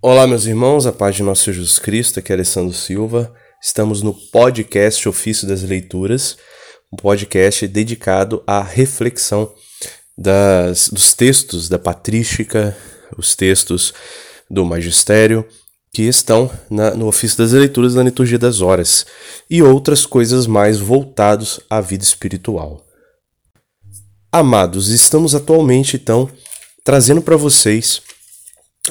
Olá, meus irmãos, a paz de nosso Senhor Jesus Cristo, aqui é Alessandro Silva. Estamos no podcast Ofício das Leituras, um podcast dedicado à reflexão das, dos textos da patrística, os textos do magistério, que estão na, no ofício das leituras da liturgia das horas e outras coisas mais voltados à vida espiritual. Amados, estamos atualmente então trazendo para vocês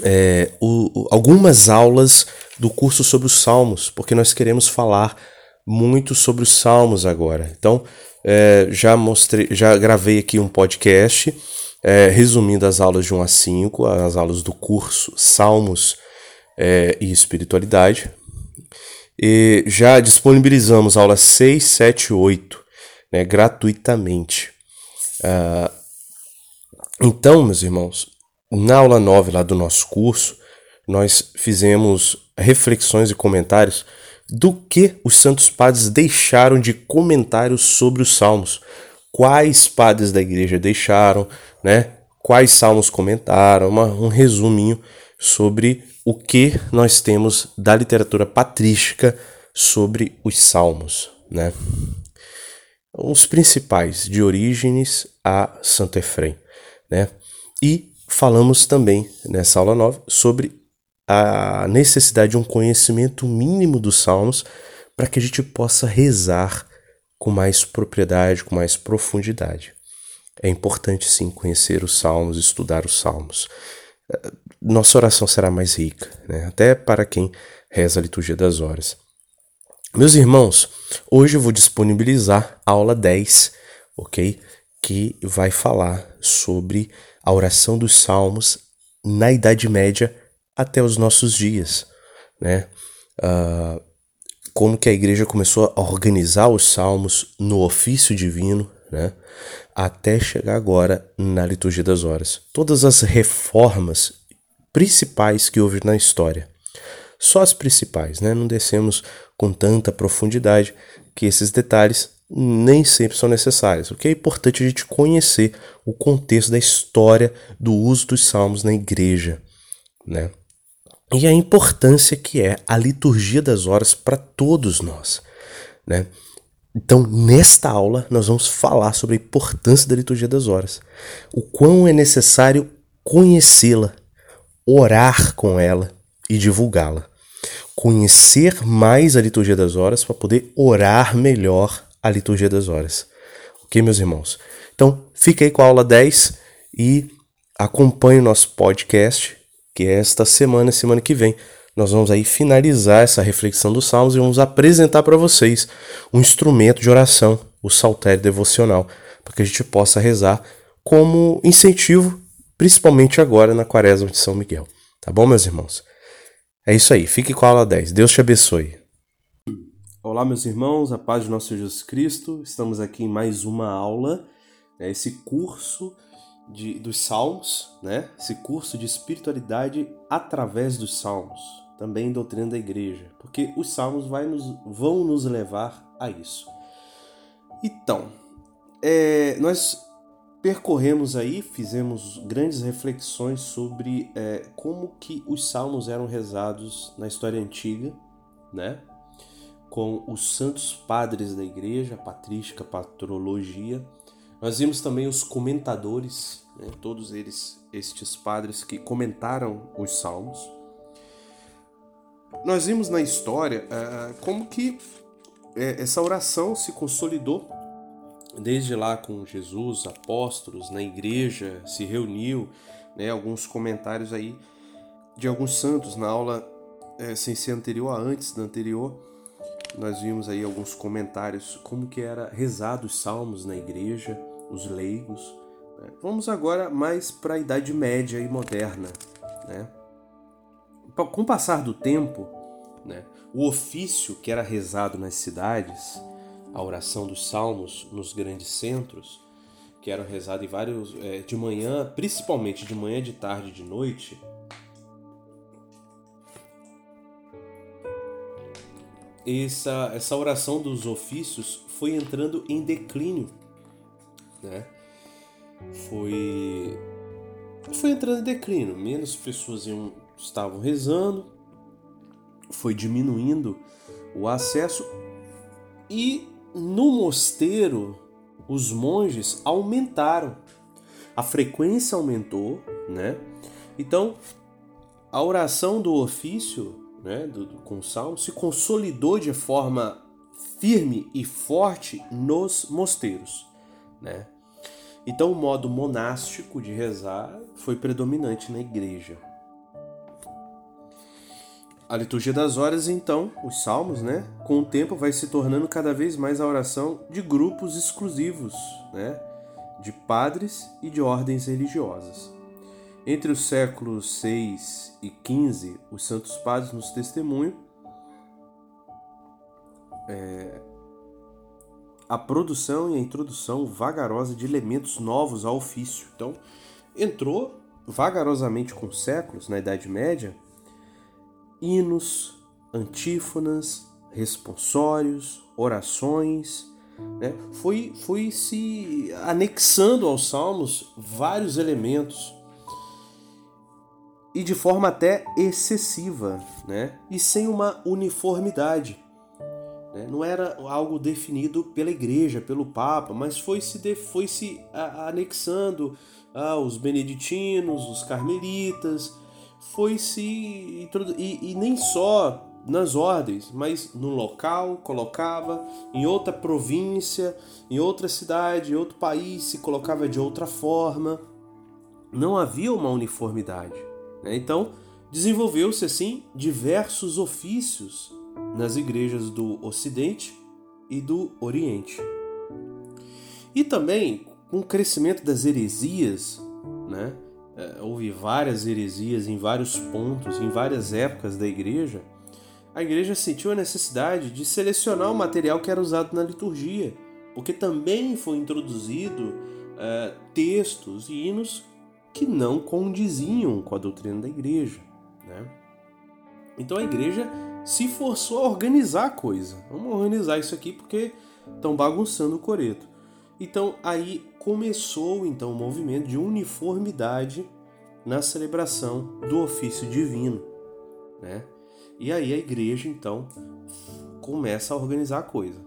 é, o, algumas aulas do curso sobre os Salmos, porque nós queremos falar muito sobre os Salmos agora. Então, é, já mostrei, já gravei aqui um podcast é, resumindo as aulas de 1 a 5, as aulas do curso Salmos é, e Espiritualidade. E já disponibilizamos aulas 6, 7 e 8 né, gratuitamente. Uh, então, meus irmãos, na aula 9 lá do nosso curso, nós fizemos reflexões e comentários do que os santos padres deixaram de comentários sobre os salmos. Quais padres da igreja deixaram, né? Quais salmos comentaram, uma, um resuminho sobre o que nós temos da literatura patrística sobre os salmos, né? Os principais, de Orígenes a Santo Efrem, né? E falamos também nessa aula 9 sobre a necessidade de um conhecimento mínimo dos salmos para que a gente possa rezar com mais propriedade, com mais profundidade. É importante sim conhecer os salmos, estudar os salmos. Nossa oração será mais rica, né? até para quem reza a liturgia das horas. Meus irmãos, hoje eu vou disponibilizar a aula 10, ok? Que vai falar sobre a oração dos salmos na Idade Média até os nossos dias, né? Uh, como que a igreja começou a organizar os salmos no ofício divino, né? Até chegar agora na liturgia das horas. Todas as reformas principais que houve na história. Só as principais, né? Não descemos com tanta profundidade que esses detalhes nem sempre são necessários. O que é importante a gente conhecer o contexto da história do uso dos salmos na igreja, né? E a importância que é a liturgia das horas para todos nós, né? Então, nesta aula, nós vamos falar sobre a importância da liturgia das horas, o quão é necessário conhecê-la, orar com ela e divulgá-la. Conhecer mais a liturgia das horas para poder orar melhor a liturgia das horas. Ok, meus irmãos? Então, fique aí com a aula 10 e acompanhe o nosso podcast, que é esta semana, semana que vem. Nós vamos aí finalizar essa reflexão dos Salmos e vamos apresentar para vocês um instrumento de oração, o saltério devocional, para que a gente possa rezar como incentivo, principalmente agora na quaresma de São Miguel. Tá bom, meus irmãos? É isso aí, fique com a aula 10. Deus te abençoe. Olá, meus irmãos, a paz de nosso Jesus Cristo. Estamos aqui em mais uma aula, né, esse curso de, dos Salmos, né, esse curso de espiritualidade através dos Salmos, também doutrina da igreja, porque os Salmos nos, vão nos levar a isso. Então, é, nós percorremos aí, fizemos grandes reflexões sobre é, como que os Salmos eram rezados na história antiga, né? Com os santos padres da igreja, patrística, patrologia. Nós vimos também os comentadores, né, todos eles, estes padres que comentaram os salmos. Nós vimos na história uh, como que uh, essa oração se consolidou desde lá com Jesus, apóstolos, na igreja, se reuniu, né, alguns comentários aí de alguns santos na aula uh, sem ser anterior a antes da anterior nós vimos aí alguns comentários como que era rezado os salmos na igreja, os leigos. Né? Vamos agora mais para a Idade Média e moderna. Né? Com o passar do tempo, né, o ofício que era rezado nas cidades, a oração dos salmos nos grandes centros, que eram rezados em vários é, de manhã, principalmente de manhã, de tarde, de noite, essa, essa oração dos ofícios foi entrando em declínio, né? Foi foi entrando em declínio, menos pessoas iam estavam rezando, foi diminuindo o acesso e no mosteiro os monges aumentaram, a frequência aumentou, né? Então a oração do ofício, né, do, do, com o salmo, se consolidou de forma firme e forte nos mosteiros, né? Então o modo monástico de rezar foi predominante na igreja. A liturgia das horas, então, os salmos, né, com o tempo vai se tornando cada vez mais a oração de grupos exclusivos, né, de padres e de ordens religiosas. Entre os séculos 6 e 15, os santos padres nos testemunham é, a produção e a introdução vagarosa de elementos novos ao ofício. Então, entrou vagarosamente com séculos, na Idade Média, hinos, antífonas, responsórios, orações. Né? Foi, foi se anexando aos salmos vários elementos e de forma até excessiva, né? e sem uma uniformidade. Né? Não era algo definido pela igreja, pelo Papa, mas foi se, foi se anexando aos beneditinos, os carmelitas, foi se e, e nem só nas ordens, mas no local colocava, em outra província, em outra cidade, em outro país se colocava de outra forma. Não havia uma uniformidade. Né? Então desenvolveu-se assim diversos ofícios nas igrejas do Ocidente e do Oriente. E também com o crescimento das heresias, né? É, houve várias heresias em vários pontos, em várias épocas da igreja, a igreja sentiu a necessidade de selecionar o material que era usado na liturgia, porque também foi introduzido é, textos e hinos que não condiziam com a doutrina da igreja. Né? Então a igreja se forçou a organizar a coisa. Vamos organizar isso aqui porque estão bagunçando o coreto. Então aí começou então o movimento de uniformidade na celebração do ofício divino, né? E aí a igreja então começa a organizar a coisa.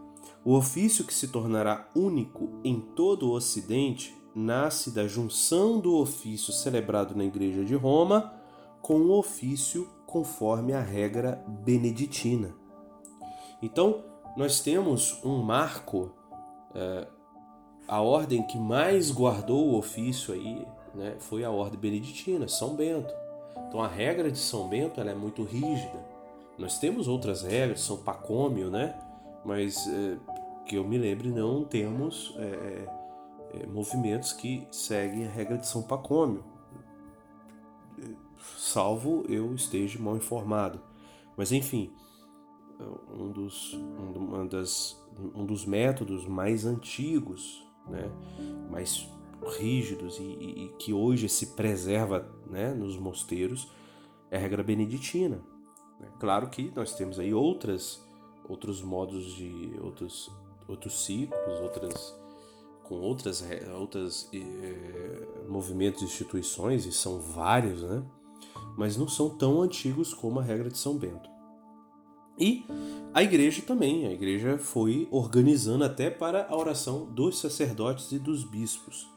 O ofício que se tornará único em todo o Ocidente nasce da junção do ofício celebrado na Igreja de Roma com o ofício conforme a regra beneditina. Então, nós temos um marco é, a ordem que mais guardou o ofício aí né, foi a ordem beneditina, São Bento. Então a regra de São Bento ela é muito rígida. Nós temos outras regras, São Pacômio, né? Mas é, que eu me lembre não temos é, é, é, movimentos que seguem a regra de São Pacômio, salvo eu esteja mal informado. Mas enfim, um dos, um, das, um dos métodos mais antigos né, mais rígidos e, e, e que hoje se preserva né, nos mosteiros é a regra beneditina. Né. Claro que nós temos aí outras, outros modos de outros, outros ciclos, outras com outras outras eh, movimentos e instituições e são vários, né? Mas não são tão antigos como a regra de São Bento. E a igreja também, a igreja foi organizando até para a oração dos sacerdotes e dos bispos.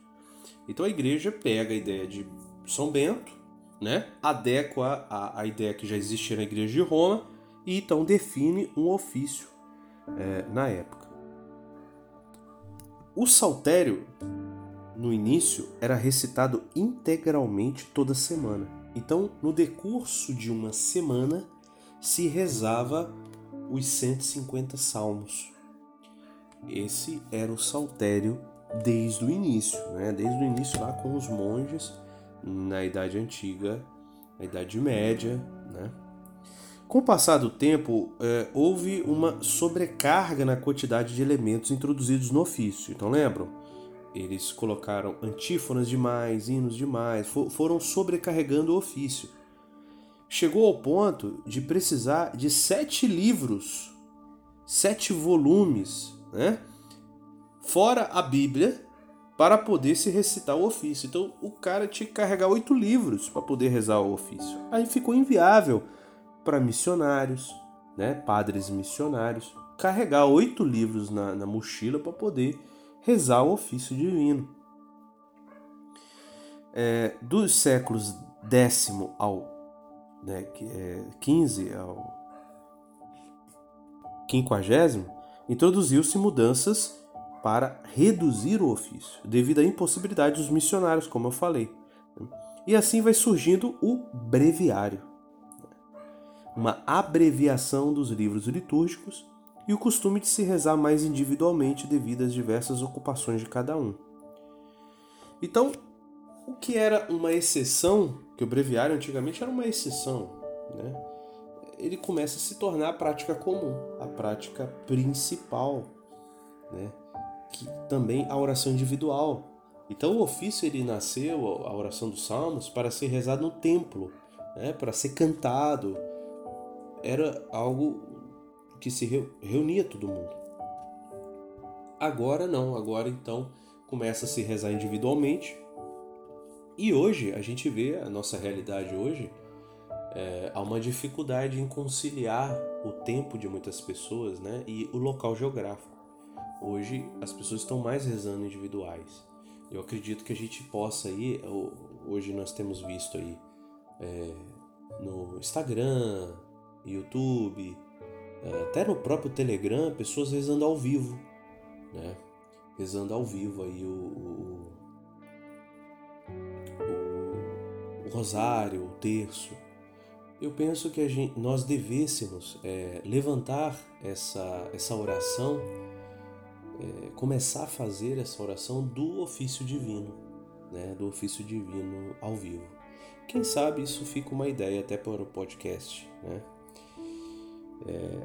Então a igreja pega a ideia de São Bento, né, adequa a, a ideia que já existia na igreja de Roma e então define um ofício é, na época. O saltério, no início, era recitado integralmente toda semana. Então, no decurso de uma semana, se rezava os 150 salmos. Esse era o saltério desde o início, né? desde o início lá com os monges na Idade Antiga, na Idade Média. Né? Com o passar do tempo, é, houve uma sobrecarga na quantidade de elementos introduzidos no ofício. Então lembram? Eles colocaram antífonas demais, hinos demais, for, foram sobrecarregando o ofício chegou ao ponto de precisar de sete livros, sete volumes, né? Fora a Bíblia, para poder se recitar o ofício. Então o cara tinha que carregar oito livros para poder rezar o ofício. Aí ficou inviável para missionários, né, padres missionários, carregar oito livros na, na mochila para poder rezar o ofício divino. É, dos séculos décimo ao né, é, 15 ao quinquagésimo, introduziu-se mudanças para reduzir o ofício, devido à impossibilidade dos missionários, como eu falei. E assim vai surgindo o breviário, uma abreviação dos livros litúrgicos e o costume de se rezar mais individualmente devido às diversas ocupações de cada um. Então, o que era uma exceção, que o breviário antigamente era uma exceção, né? ele começa a se tornar a prática comum, a prática principal, né? que também a oração individual. Então o ofício ele nasceu, a oração dos salmos, para ser rezado no templo, né, para ser cantado. Era algo que se reunia todo mundo. Agora não, agora então começa a se rezar individualmente. E hoje a gente vê a nossa realidade hoje é, há uma dificuldade em conciliar o tempo de muitas pessoas, né, e o local geográfico. Hoje as pessoas estão mais rezando individuais. Eu acredito que a gente possa aí, hoje nós temos visto aí é, no Instagram, YouTube, é, até no próprio Telegram, pessoas rezando ao vivo, né? Rezando ao vivo aí o, o, o, o rosário, o terço. Eu penso que gente, nós devêssemos é, levantar essa, essa oração é, começar a fazer essa oração do ofício divino, né, do ofício divino ao vivo. Quem sabe isso fica uma ideia até para o podcast, né? É,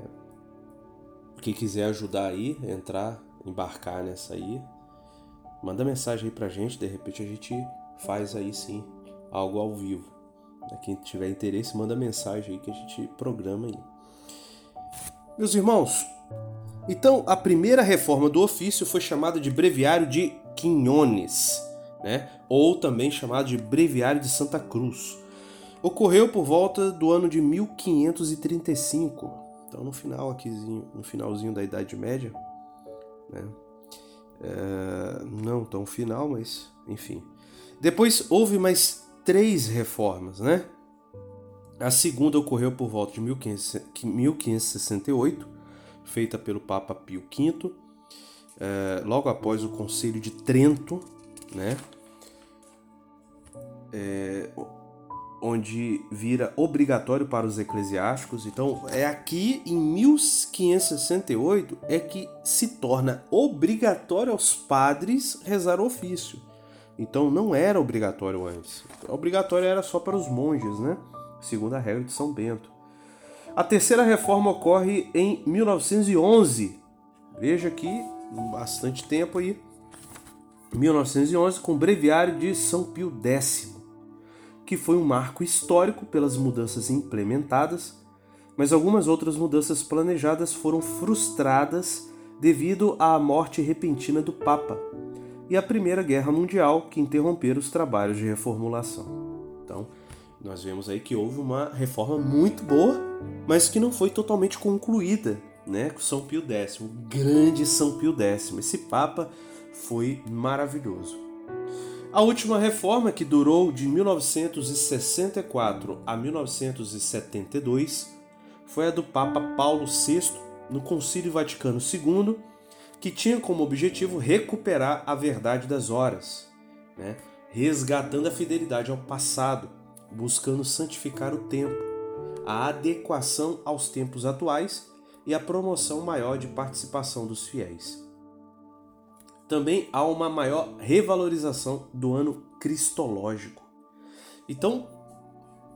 quem quiser ajudar aí, entrar, embarcar nessa aí, manda mensagem aí pra gente, de repente a gente faz aí sim algo ao vivo. Quem tiver interesse, manda mensagem aí que a gente programa aí. Meus irmãos, então, a primeira reforma do ofício foi chamada de Breviário de Quinhones, né? ou também chamado de Breviário de Santa Cruz. Ocorreu por volta do ano de 1535, então no final aqui, no finalzinho da Idade Média, né? É, não tão final, mas enfim. Depois houve mais três reformas, né? A segunda ocorreu por volta de 1568 feita pelo Papa Pio V, é, logo após o Concílio de Trento, né? É, onde vira obrigatório para os eclesiásticos. Então, é aqui em 1568 é que se torna obrigatório aos padres rezar o ofício. Então, não era obrigatório antes. Obrigatório era só para os monges, né? Segundo a regra de São Bento. A terceira reforma ocorre em 1911. Veja aqui, bastante tempo aí. 1911 com o Breviário de São Pio X, que foi um marco histórico pelas mudanças implementadas, mas algumas outras mudanças planejadas foram frustradas devido à morte repentina do Papa e à Primeira Guerra Mundial, que interromperam os trabalhos de reformulação. Então, nós vemos aí que houve uma reforma muito boa, mas que não foi totalmente concluída, né, com São Pio X, o grande São Pio X. Esse papa foi maravilhoso. A última reforma, que durou de 1964 a 1972, foi a do Papa Paulo VI no Concílio Vaticano II, que tinha como objetivo recuperar a verdade das horas, né? resgatando a fidelidade ao passado, buscando santificar o tempo, a adequação aos tempos atuais e a promoção maior de participação dos fiéis. Também há uma maior revalorização do ano cristológico. Então,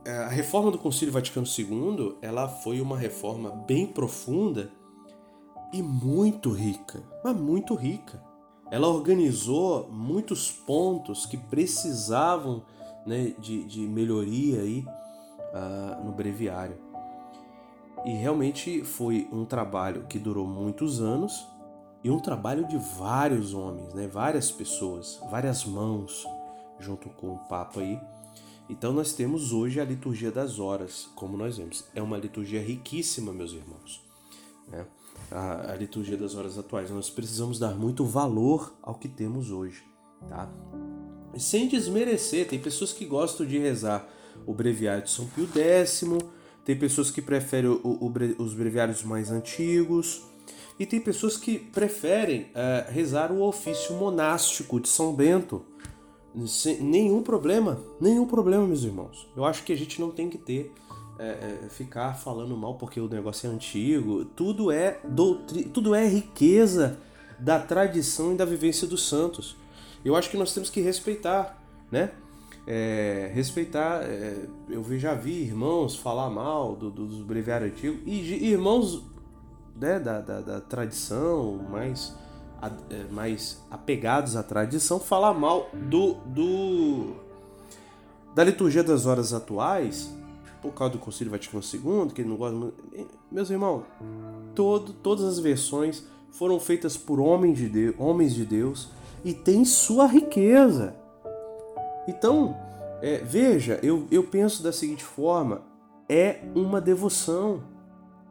é, a reforma do Concílio Vaticano II, ela foi uma reforma bem profunda e muito rica, mas muito rica. Ela organizou muitos pontos que precisavam né, de, de melhoria aí, uh, no breviário. E realmente foi um trabalho que durou muitos anos, e um trabalho de vários homens, né? várias pessoas, várias mãos, junto com o Papa aí. Então nós temos hoje a liturgia das horas, como nós vemos. É uma liturgia riquíssima, meus irmãos. Né? A, a liturgia das horas atuais. Nós precisamos dar muito valor ao que temos hoje. Tá? Sem desmerecer, tem pessoas que gostam de rezar o breviário de São Pio X, tem pessoas que preferem o, o, os breviários mais antigos, e tem pessoas que preferem é, rezar o ofício monástico de São Bento. Sem, nenhum problema, nenhum problema, meus irmãos. Eu acho que a gente não tem que ter é, é, ficar falando mal porque o negócio é antigo. Tudo é doutri, tudo é riqueza da tradição e da vivência dos santos. Eu acho que nós temos que respeitar, né? É, respeitar. É, eu já vi irmãos falar mal do, do, dos breviários antigos e irmãos né, da, da, da tradição, mais, a, é, mais apegados à tradição, falar mal do, do da liturgia das horas atuais, por causa do Concílio Vaticano II, que ele não gosta muito. Meus irmãos, todo, todas as versões foram feitas por homens de Deus, homens de Deus e tem sua riqueza. Então, é, veja, eu, eu penso da seguinte forma: é uma devoção.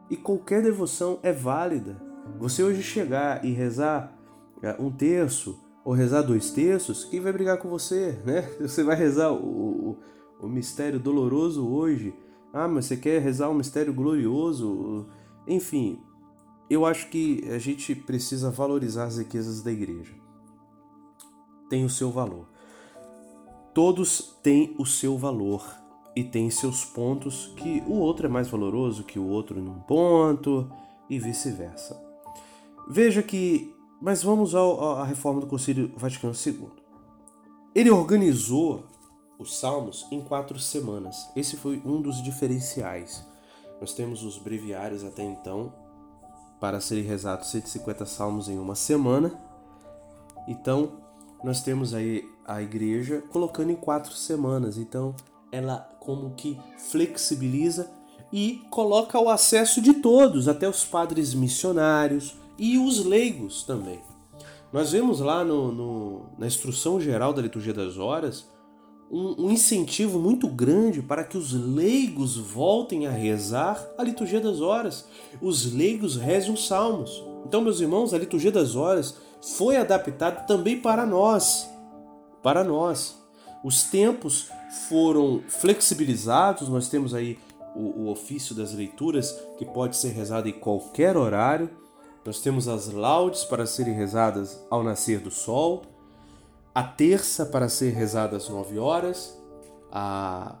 E qualquer devoção é válida. Você hoje chegar e rezar é, um terço ou rezar dois terços, quem vai brigar com você, né? Você vai rezar o, o, o mistério doloroso hoje. Ah, mas você quer rezar um mistério glorioso? Enfim, eu acho que a gente precisa valorizar as riquezas da igreja. Tem o seu valor. Todos têm o seu valor e tem seus pontos que o outro é mais valoroso que o outro num ponto e vice-versa. Veja que, mas vamos à reforma do Concílio Vaticano II. Ele organizou os salmos em quatro semanas. Esse foi um dos diferenciais. Nós temos os breviários até então para serem rezados 150 salmos em uma semana. Então, nós temos aí a igreja colocando em quatro semanas. Então, ela como que flexibiliza e coloca o acesso de todos, até os padres missionários e os leigos também. Nós vemos lá no, no, na instrução geral da liturgia das horas um, um, incentivo muito grande para que os leigos voltem a rezar a liturgia das horas. Os leigos rezem os salmos. Então, meus irmãos, a liturgia das horas foi adaptada também para nós. Para nós. Os tempos foram flexibilizados, nós temos aí o, o, ofício das leituras que pode ser rezado em qualquer horário. Nós temos as laudes para serem rezadas ao nascer do sol, a terça para ser rezada às 9 horas, a,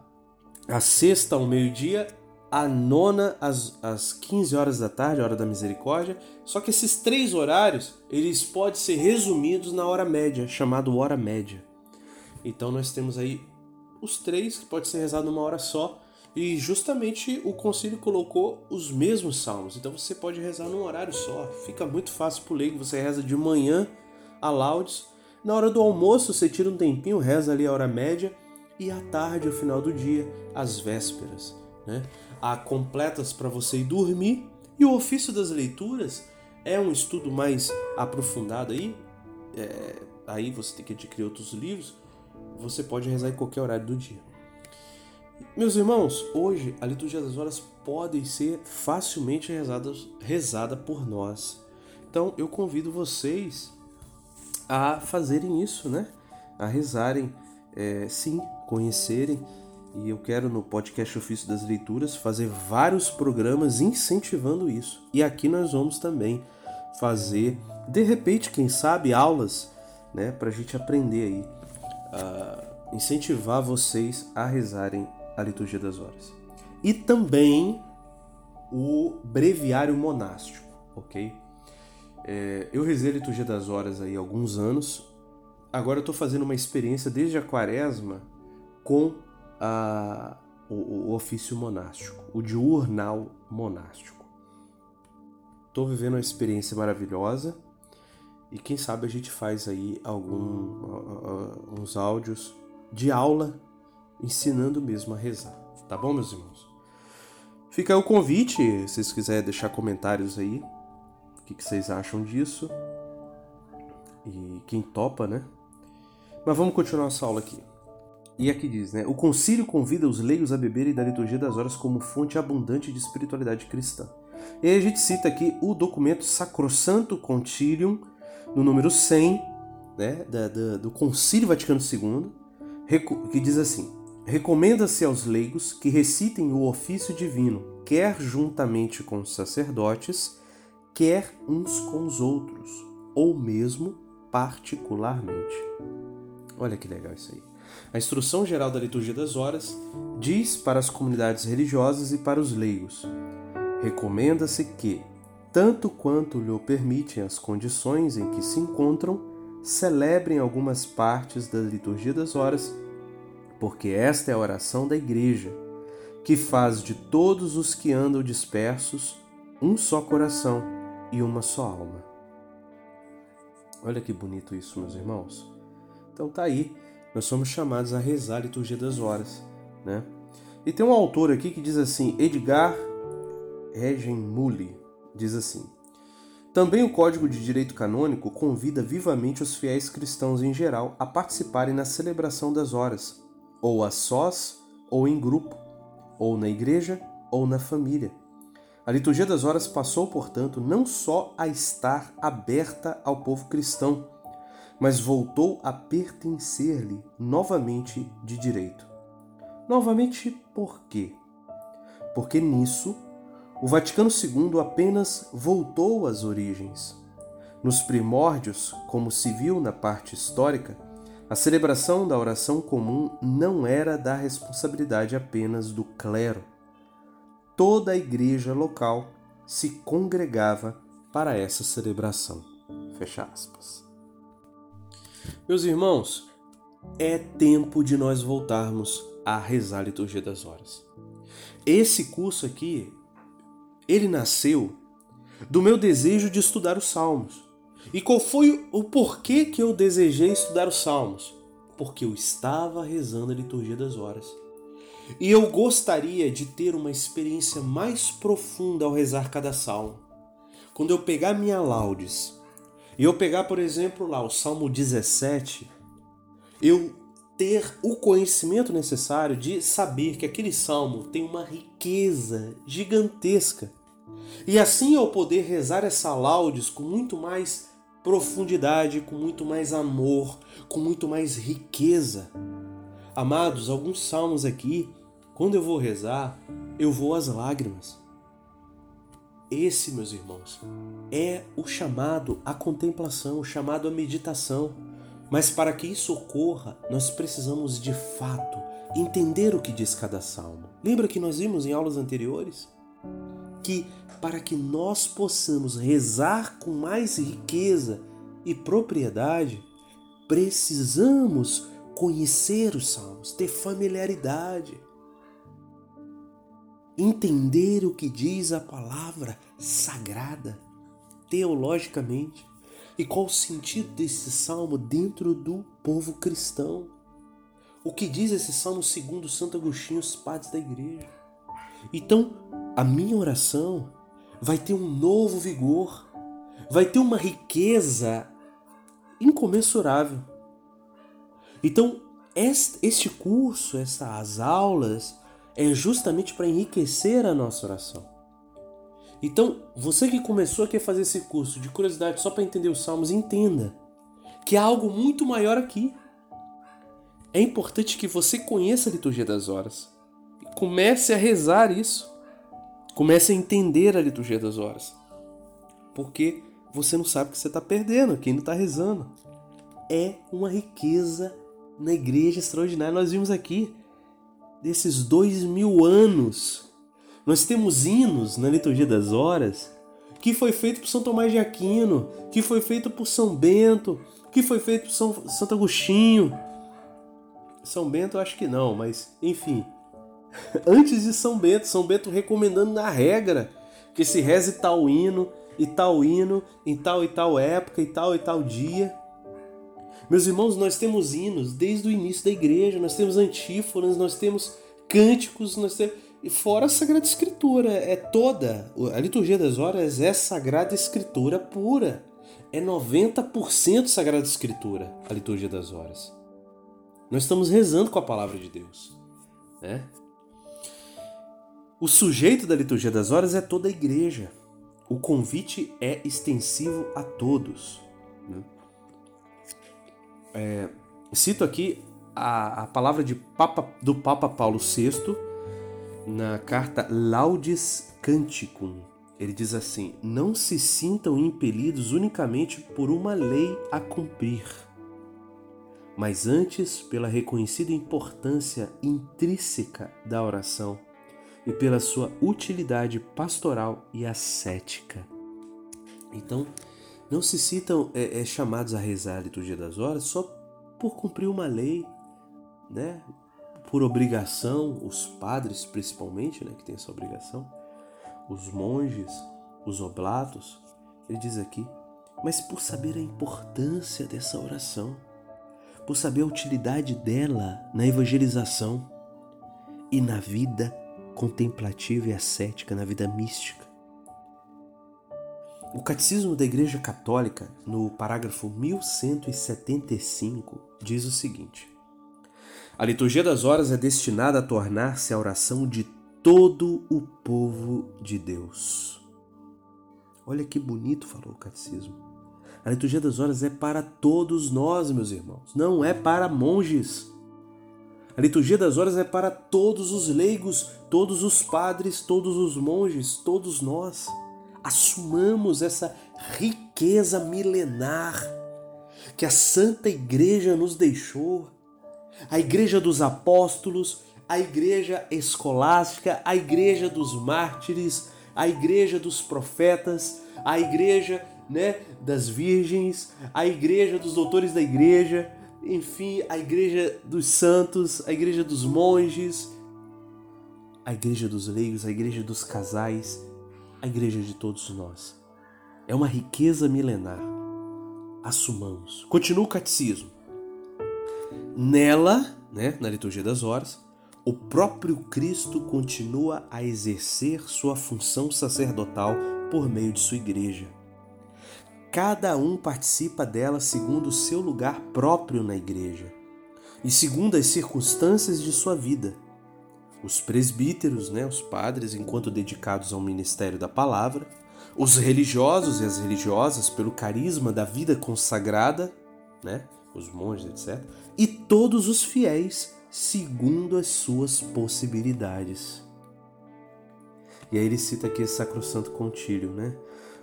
a sexta ao meio-dia, a nona às, às 15 horas da tarde, hora da misericórdia. Só que esses três horários, eles podem ser resumidos na hora média, chamado hora média. Então nós temos aí os três que pode ser rezado numa hora só. E justamente o concílio colocou os mesmos salmos. Então você pode rezar num horário só. Fica muito fácil pro leigo. Você reza de manhã a laudes. Na hora do almoço você tira um tempinho, reza ali a hora média. E à tarde, ao final do dia, as vésperas. Né? Há completas para você ir dormir. E o ofício das leituras é um estudo mais aprofundado aí. É, aí você tem que adquirir outros livros você pode rezar em qualquer horário do dia. Meus irmãos, hoje a liturgia das horas pode ser facilmente rezada, rezada por nós. Então eu convido vocês a fazerem isso, né? A rezarem, é, sim, conhecerem. E eu quero no podcast Ofício das Leituras fazer vários programas incentivando isso. E aqui nós vamos também fazer, de repente, quem sabe, aulas, né? Para a gente aprender aí uh, incentivar vocês a rezarem a liturgia das horas. E também o breviário monástico, ok? É, eu rezei a liturgia das horas aí há alguns anos. Agora eu estou fazendo uma experiência desde a quaresma com a, o, o ofício monástico, o diurnal monástico. Estou vivendo uma experiência maravilhosa e quem sabe a gente faz aí algum, uh, uns áudios de aula ensinando mesmo a rezar. Tá bom, meus irmãos? Fica aí o convite, se vocês quiserem deixar comentários aí, o que, que vocês acham disso. e quem topa, né? Mas vamos continuar essa aula aqui. E aqui diz, né? O concílio convida os leigos a beberem da liturgia das horas como fonte abundante de espiritualidade cristã. E aí a gente cita aqui o documento Sacrosanto Concilium, no número 100, né, da, da, do Concílio Vaticano II, que diz assim: Recomenda-se aos leigos que recitem o ofício divino, quer juntamente com os sacerdotes, quer uns com os outros, ou mesmo particularmente. Olha que legal isso aí. A Instrução Geral da Liturgia das Horas diz para as comunidades religiosas e para os leigos: recomenda-se que, tanto quanto lhe permitem as condições em que se encontram, celebrem algumas partes da liturgia das horas, porque esta é a oração da Igreja, que faz de todos os que andam dispersos um só coração e uma só alma. Olha que bonito isso, meus irmãos. Então tá aí, nós somos chamados a rezar a liturgia das horas, né? E tem um autor aqui que diz assim, Edgar Regenmulli, diz assim: Também o Código de Direito Canônico convida vivamente os fiéis cristãos em geral a participarem na celebração das horas, ou a sós, ou em grupo, ou na igreja, ou na família. A liturgia das horas passou, portanto, não só a estar aberta ao povo cristão, mas voltou a pertencer-lhe novamente de direito. Novamente por quê? Porque nisso o Vaticano II apenas voltou às origens. Nos primórdios, como se viu na parte histórica, a celebração da oração comum não era da responsabilidade apenas do clero. Toda a igreja local se congregava para essa celebração. Fecha aspas. Meus irmãos, é tempo de nós voltarmos a rezar a liturgia das horas. Esse curso aqui ele nasceu do meu desejo de estudar os Salmos. E qual foi o porquê que eu desejei estudar os Salmos? Porque eu estava rezando a liturgia das horas. E eu gostaria de ter uma experiência mais profunda ao rezar cada salmo. Quando eu pegar minha laudes e eu pegar, por exemplo, lá o Salmo 17, eu ter o conhecimento necessário de saber que aquele salmo tem uma riqueza gigantesca. E assim eu poder rezar essa laudes com muito mais profundidade, com muito mais amor, com muito mais riqueza. Amados, alguns salmos aqui, quando eu vou rezar, eu vou às lágrimas. Esse, meus irmãos, é o chamado à contemplação, o chamado à meditação. Mas para que isso ocorra, nós precisamos de fato entender o que diz cada salmo. Lembra que nós vimos em aulas anteriores? Que para que nós possamos rezar com mais riqueza e propriedade, precisamos conhecer os salmos, ter familiaridade, entender o que diz a palavra sagrada, teologicamente. E qual o sentido desse salmo dentro do povo cristão? O que diz esse salmo segundo Santo Agostinho, os padres da igreja? Então, a minha oração vai ter um novo vigor, vai ter uma riqueza incomensurável. Então, este curso, essas aulas, é justamente para enriquecer a nossa oração. Então, você que começou a querer fazer esse curso de curiosidade só para entender os salmos, entenda que há algo muito maior aqui. É importante que você conheça a liturgia das horas comece a rezar isso. Comece a entender a liturgia das horas. Porque você não sabe que você está perdendo, quem não está rezando. É uma riqueza na igreja extraordinária. Nós vimos aqui desses dois mil anos nós temos hinos na liturgia das horas que foi feito por São Tomás de Aquino, que foi feito por São Bento, que foi feito por São Santo Agostinho. São Bento acho que não, mas enfim. Antes de São Bento, São Bento recomendando na regra que se reze tal hino e tal hino em tal e tal época e tal e tal dia. Meus irmãos, nós temos hinos desde o início da igreja, nós temos antífonas, nós temos cânticos, nós temos e fora a Sagrada Escritura, é toda. A liturgia das horas é Sagrada Escritura pura. é 90% Sagrada Escritura, a liturgia das horas. Nós estamos rezando com a palavra de Deus. Né? O sujeito da liturgia das horas é toda a igreja. O convite é extensivo a todos. Né? É, cito aqui a, a palavra de Papa, do Papa Paulo VI na carta Laudis Canticum. Ele diz assim: Não se sintam impelidos unicamente por uma lei a cumprir, mas antes pela reconhecida importância intrínseca da oração e pela sua utilidade pastoral e ascética. Então, não se citam é, é, chamados a rezar a liturgia das horas só por cumprir uma lei, né? Por obrigação, os padres principalmente, né, que tem essa obrigação, os monges, os oblatos, ele diz aqui, mas por saber a importância dessa oração, por saber a utilidade dela na evangelização e na vida contemplativa e ascética, na vida mística. O Catecismo da Igreja Católica, no parágrafo 1175, diz o seguinte: A liturgia das horas é destinada a tornar-se a oração de todo o povo de Deus. Olha que bonito falou o Catecismo. A liturgia das horas é para todos nós, meus irmãos, não é para monges. A liturgia das horas é para todos os leigos, todos os padres, todos os monges, todos nós. Assumamos essa riqueza milenar que a Santa Igreja nos deixou. A Igreja dos Apóstolos, a Igreja Escolástica, a Igreja dos Mártires, a Igreja dos Profetas, a Igreja né, das Virgens, a Igreja dos Doutores da Igreja, enfim, a igreja dos santos, a igreja dos monges, a igreja dos leigos, a igreja dos casais, a igreja de todos nós. É uma riqueza milenar. Assumamos. Continua o catecismo. Nela, né, na liturgia das horas, o próprio Cristo continua a exercer sua função sacerdotal por meio de sua igreja Cada um participa dela segundo o seu lugar próprio na igreja e segundo as circunstâncias de sua vida. Os presbíteros, né, os padres, enquanto dedicados ao ministério da palavra, os religiosos e as religiosas pelo carisma da vida consagrada, né, os monges, etc., e todos os fiéis segundo as suas possibilidades. E aí ele cita aqui esse sacrosanto contílio, né?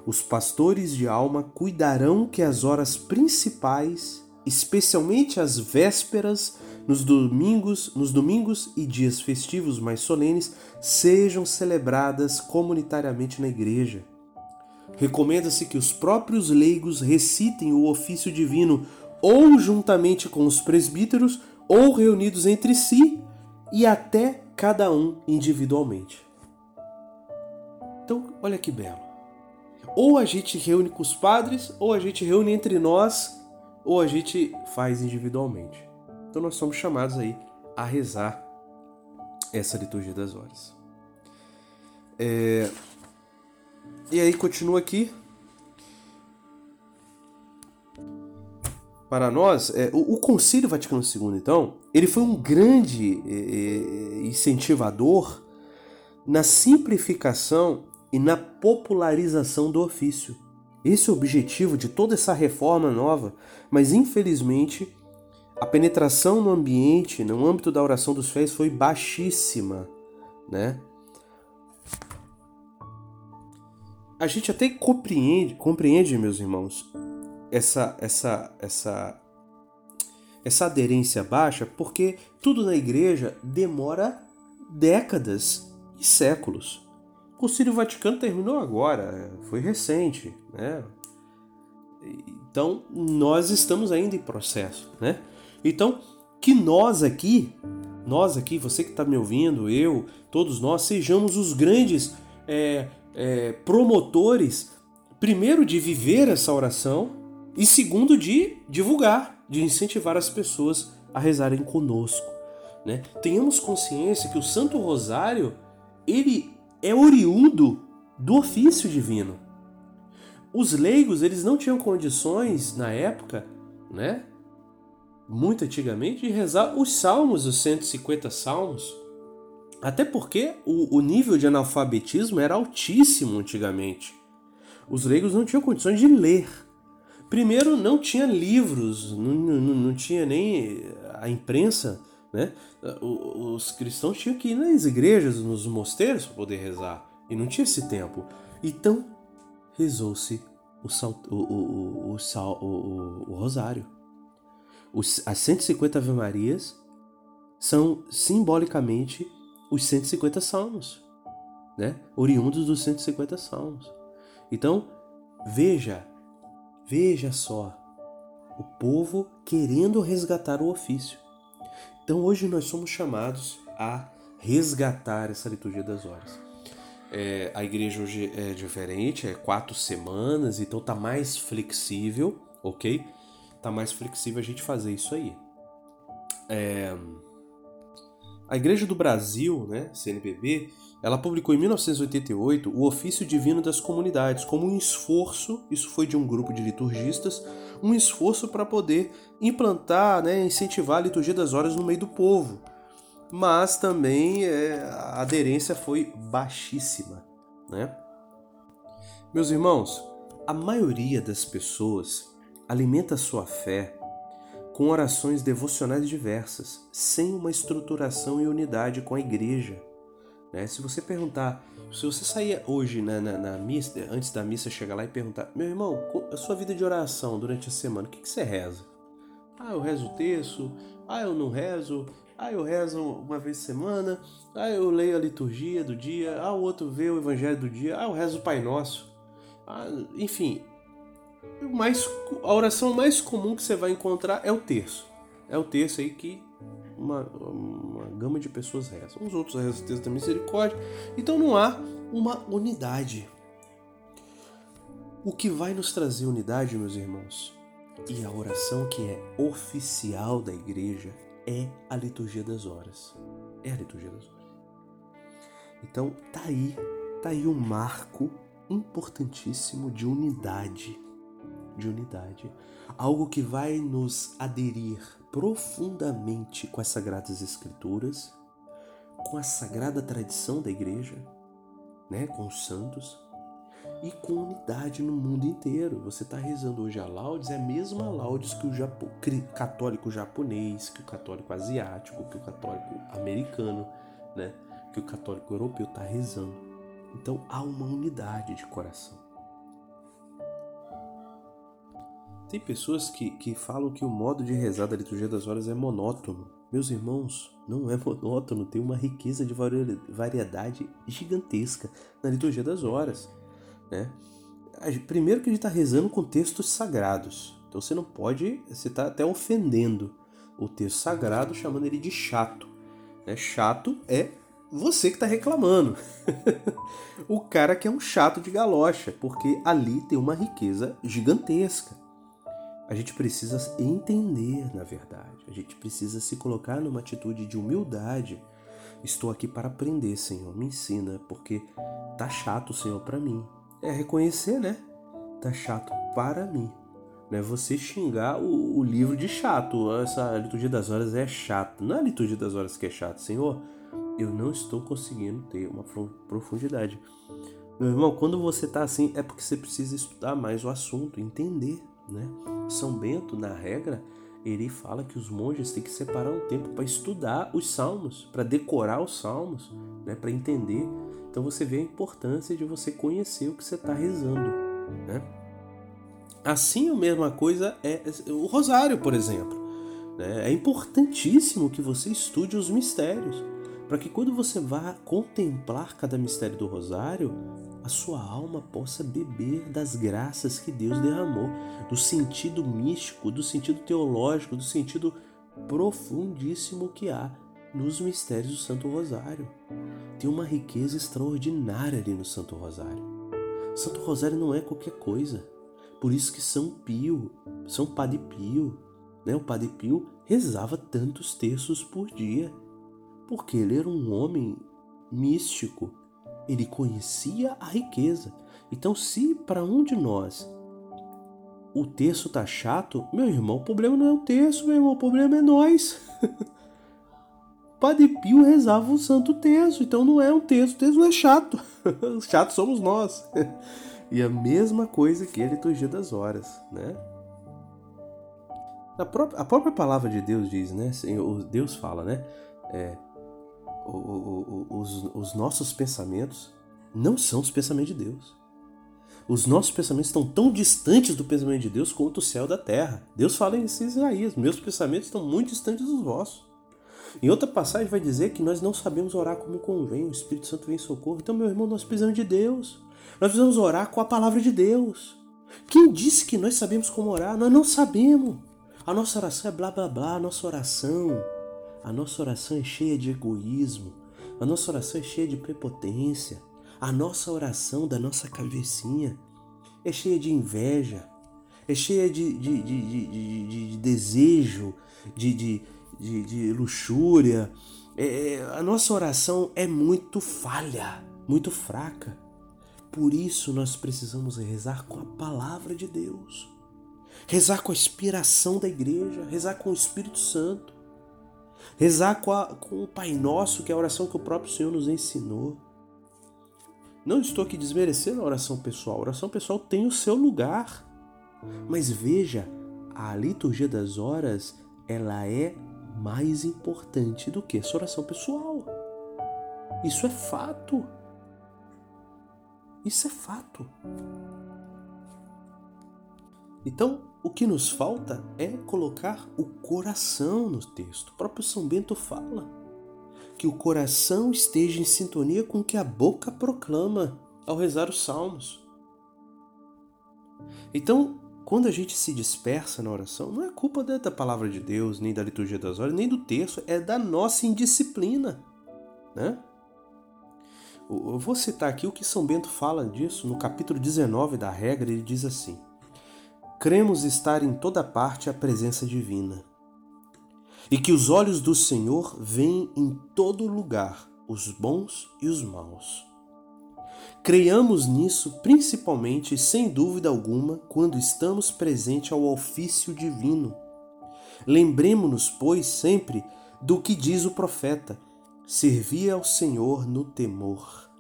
Os pastores de alma cuidarão que as horas principais, especialmente as vésperas, nos domingos, nos domingos e dias festivos mais solenes, sejam celebradas comunitariamente na igreja. Recomenda-se que os próprios leigos recitem o ofício divino ou juntamente com os presbíteros ou reunidos entre si e até cada um individualmente. Então, olha que belo. Ou a gente reúne com os padres, ou a gente reúne entre nós, ou a gente faz individualmente. Então nós somos chamados aí a rezar essa liturgia das horas. É... E aí continua aqui. Para nós, é, o, o Concílio Vaticano II, então, ele foi um grande é, é incentivador na simplificação e na popularização do ofício. Esse é o objetivo de toda essa reforma nova, mas infelizmente a penetração no ambiente, no âmbito da oração dos fiéis, foi baixíssima, né? A gente até compreende, compreende, meus irmãos, essa essa essa essa aderência baixa, porque tudo na igreja demora décadas e séculos. O Concílio Vaticano terminou agora, foi recente, né? Então, nós estamos ainda em processo, né? Então, que nós aqui, nós aqui, você que está me ouvindo, eu, todos nós, sejamos os grandes é, é, promotores, primeiro, de viver essa oração e, segundo, de divulgar, de incentivar as pessoas a rezarem conosco. Né? Tenhamos consciência que o Santo Rosário ele é oriundo do ofício divino. os leigos, eles não tinham condições na época, né? Muito antigamente, de rezar os salmos, os 150 salmos. Até porque o, o nível de analfabetismo era altíssimo antigamente. Os leigos não tinham condições de ler. Primeiro, não tinha livros, não, não, não tinha nem a imprensa, né? Os cristãos tinham que ir nas igrejas, nos mosteiros para poder rezar. E não tinha esse tempo. Então, rezou-se o, o, o, o, rosário. Os, as 150 Ave Marias são simbolicamente os 150 salmos, né? oriundos dos 150 salmos. Então, veja, veja só, o povo querendo resgatar o ofício. Então, hoje nós somos chamados a resgatar essa liturgia das horas. É, a igreja hoje é diferente, é quatro semanas, então tá mais flexível, ok? Tá mais flexível a gente fazer isso aí. É, a Igreja do Brasil, né, CNBB, ela publicou em 1988 o Ofício Divino das Comunidades como um esforço, isso foi de um grupo de liturgistas, um esforço para poder implantar, né, incentivar a liturgia das horas no meio do povo mas também é, a aderência foi baixíssima, né? Meus irmãos, a maioria das pessoas alimenta sua fé com orações devocionais diversas, sem uma estruturação e unidade com a igreja. Né? Se você perguntar, se você sair hoje na, na, na, missa, antes da missa chegar lá e perguntar, meu irmão, a sua vida de oração durante a semana, o que, que você reza? Ah, eu rezo o terço, ah, eu não rezo, ah, eu rezo uma vez por semana. Ah, eu leio a liturgia do dia. Ah, o outro vê o evangelho do dia. Ah, eu rezo o Pai Nosso. Ah, enfim, mais, a oração mais comum que você vai encontrar é o terço. É o terço aí que uma, uma gama de pessoas rezam. Os outros rezam o terço da misericórdia. Então não há uma unidade. O que vai nos trazer unidade, meus irmãos, e a oração que é oficial da igreja é a liturgia das horas. É a liturgia das horas. Então, tá aí, tá aí um marco importantíssimo de unidade, de unidade, algo que vai nos aderir profundamente com as sagradas escrituras, com a sagrada tradição da igreja, né, com os santos e com unidade no mundo inteiro. Você está rezando hoje a laudes, é a mesma laudes que o Japo, católico japonês, que o católico asiático, que o católico americano, né? que o católico europeu está rezando. Então há uma unidade de coração. Tem pessoas que, que falam que o modo de rezar da liturgia das horas é monótono. Meus irmãos, não é monótono, tem uma riqueza de variedade gigantesca na liturgia das horas. Né? Primeiro que a gente está rezando com textos sagrados. Então você não pode, você está até ofendendo o texto sagrado, chamando ele de chato. Né? Chato é você que está reclamando. o cara que é um chato de galocha, porque ali tem uma riqueza gigantesca. A gente precisa entender, na verdade. A gente precisa se colocar numa atitude de humildade. Estou aqui para aprender, Senhor. Me ensina, porque tá chato, Senhor, para mim é reconhecer, né? Tá chato para mim. Não é você xingar o, o, livro de chato. Essa liturgia das horas é chata. Não é a liturgia das horas que é chato, Senhor. Eu não estou conseguindo ter uma profundidade. Meu irmão, quando você tá assim, é porque você precisa estudar mais o assunto, entender, né? São Bento, na regra, ele fala que os monges têm que separar um tempo para estudar os salmos, para decorar os salmos, né? Para entender então você vê a importância de você conhecer o que você está rezando. Né? Assim, a mesma coisa é o rosário, por exemplo. Né? É importantíssimo que você estude os mistérios, para que quando você vá contemplar cada mistério do rosário, a sua alma possa beber das graças que Deus derramou, do sentido místico, do sentido teológico, do sentido profundíssimo que há nos mistérios do Santo Rosário. Tem uma riqueza extraordinária ali no Santo Rosário. Santo Rosário não é qualquer coisa. Por isso que São Pio, São Padre Pio, né, o Padre Pio rezava tantos terços por dia, porque ele era um homem místico, ele conhecia a riqueza. Então, se para um de nós o texto tá chato, meu irmão, o problema não é o texto, meu irmão, o problema é nós. Padre Pio rezava o santo texto, então não é um texto, o texto não é chato. chato somos nós. e a mesma coisa que a liturgia das horas, né? A própria, a própria palavra de Deus diz, né? Deus fala, né? É, o, o, os, os nossos pensamentos não são os pensamentos de Deus. Os nossos pensamentos estão tão distantes do pensamento de Deus quanto o céu da terra. Deus fala em Isaías: Meus pensamentos estão muito distantes dos vossos. Em outra passagem vai dizer que nós não sabemos orar como convém, o Espírito Santo vem em socorro. Então, meu irmão, nós precisamos de Deus. Nós precisamos orar com a palavra de Deus. Quem disse que nós sabemos como orar? Nós não sabemos. A nossa oração é blá blá blá, a nossa oração. A nossa oração é cheia de egoísmo. A nossa oração é cheia de prepotência. A nossa oração da nossa cabecinha é cheia de inveja, é cheia de, de, de, de, de desejo, de, de, luxúria. É, é, a nossa oração é muito falha, muito fraca. Por isso nós precisamos rezar com a palavra de Deus, rezar com a inspiração da igreja, rezar com o Espírito Santo, rezar com, a, com o Pai Nosso, que é a oração que o próprio Senhor nos ensinou. Não estou aqui desmerecendo a oração pessoal. A oração pessoal tem o seu lugar. Mas veja, a liturgia das horas, ela é mais importante do que a sua oração pessoal. Isso é fato. Isso é fato. Então, o que nos falta é colocar o coração no texto. O próprio São Bento fala que o coração esteja em sintonia com o que a boca proclama ao rezar os salmos. Então, quando a gente se dispersa na oração, não é culpa da palavra de Deus, nem da liturgia das horas, nem do texto, é da nossa indisciplina. Né? Eu vou citar aqui o que São Bento fala disso no capítulo 19 da regra, ele diz assim: Cremos estar em toda parte a presença divina e que os olhos do Senhor veem em todo lugar os bons e os maus. Creiamos nisso principalmente, sem dúvida alguma, quando estamos presente ao ofício divino. Lembremos-nos, pois, sempre do que diz o profeta: servia ao Senhor no temor.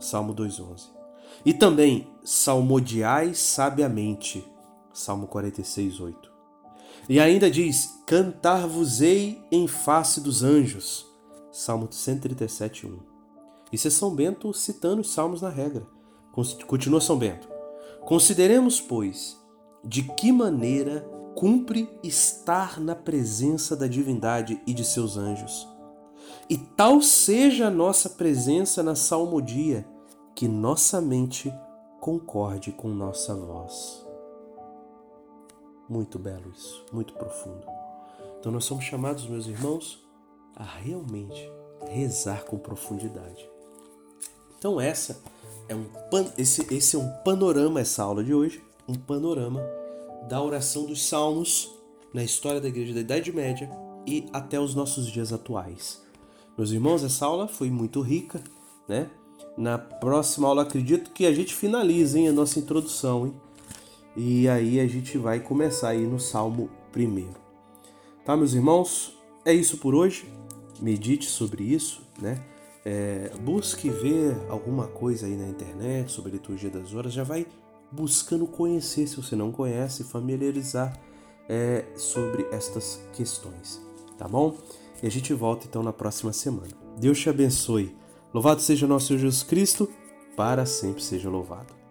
Salmo 2:11. E também salmodiai sabiamente. Salmo 46:8. E ainda diz: Cantar-vos-ei em face dos anjos. Salmo 137, 1. Isso é São Bento citando os salmos na regra. Continua São Bento. Consideremos, pois, de que maneira cumpre estar na presença da divindade e de seus anjos. E tal seja a nossa presença na salmodia, que nossa mente concorde com nossa voz. Muito belo isso, muito profundo. Então nós somos chamados, meus irmãos, a realmente rezar com profundidade. Então essa é um pan, esse, esse é um panorama essa aula de hoje, um panorama da oração dos salmos na história da igreja da Idade Média e até os nossos dias atuais. Meus irmãos, essa aula foi muito rica, né? Na próxima aula acredito que a gente finalize hein, a nossa introdução, hein? E aí a gente vai começar aí no Salmo primeiro. Tá, meus irmãos? É isso por hoje. Medite sobre isso, né? É, busque ver alguma coisa aí na internet sobre a liturgia das horas. Já vai buscando conhecer, se você não conhece, familiarizar é, sobre estas questões, tá bom? E a gente volta então na próxima semana. Deus te abençoe. Louvado seja nosso Jesus Cristo, para sempre seja louvado.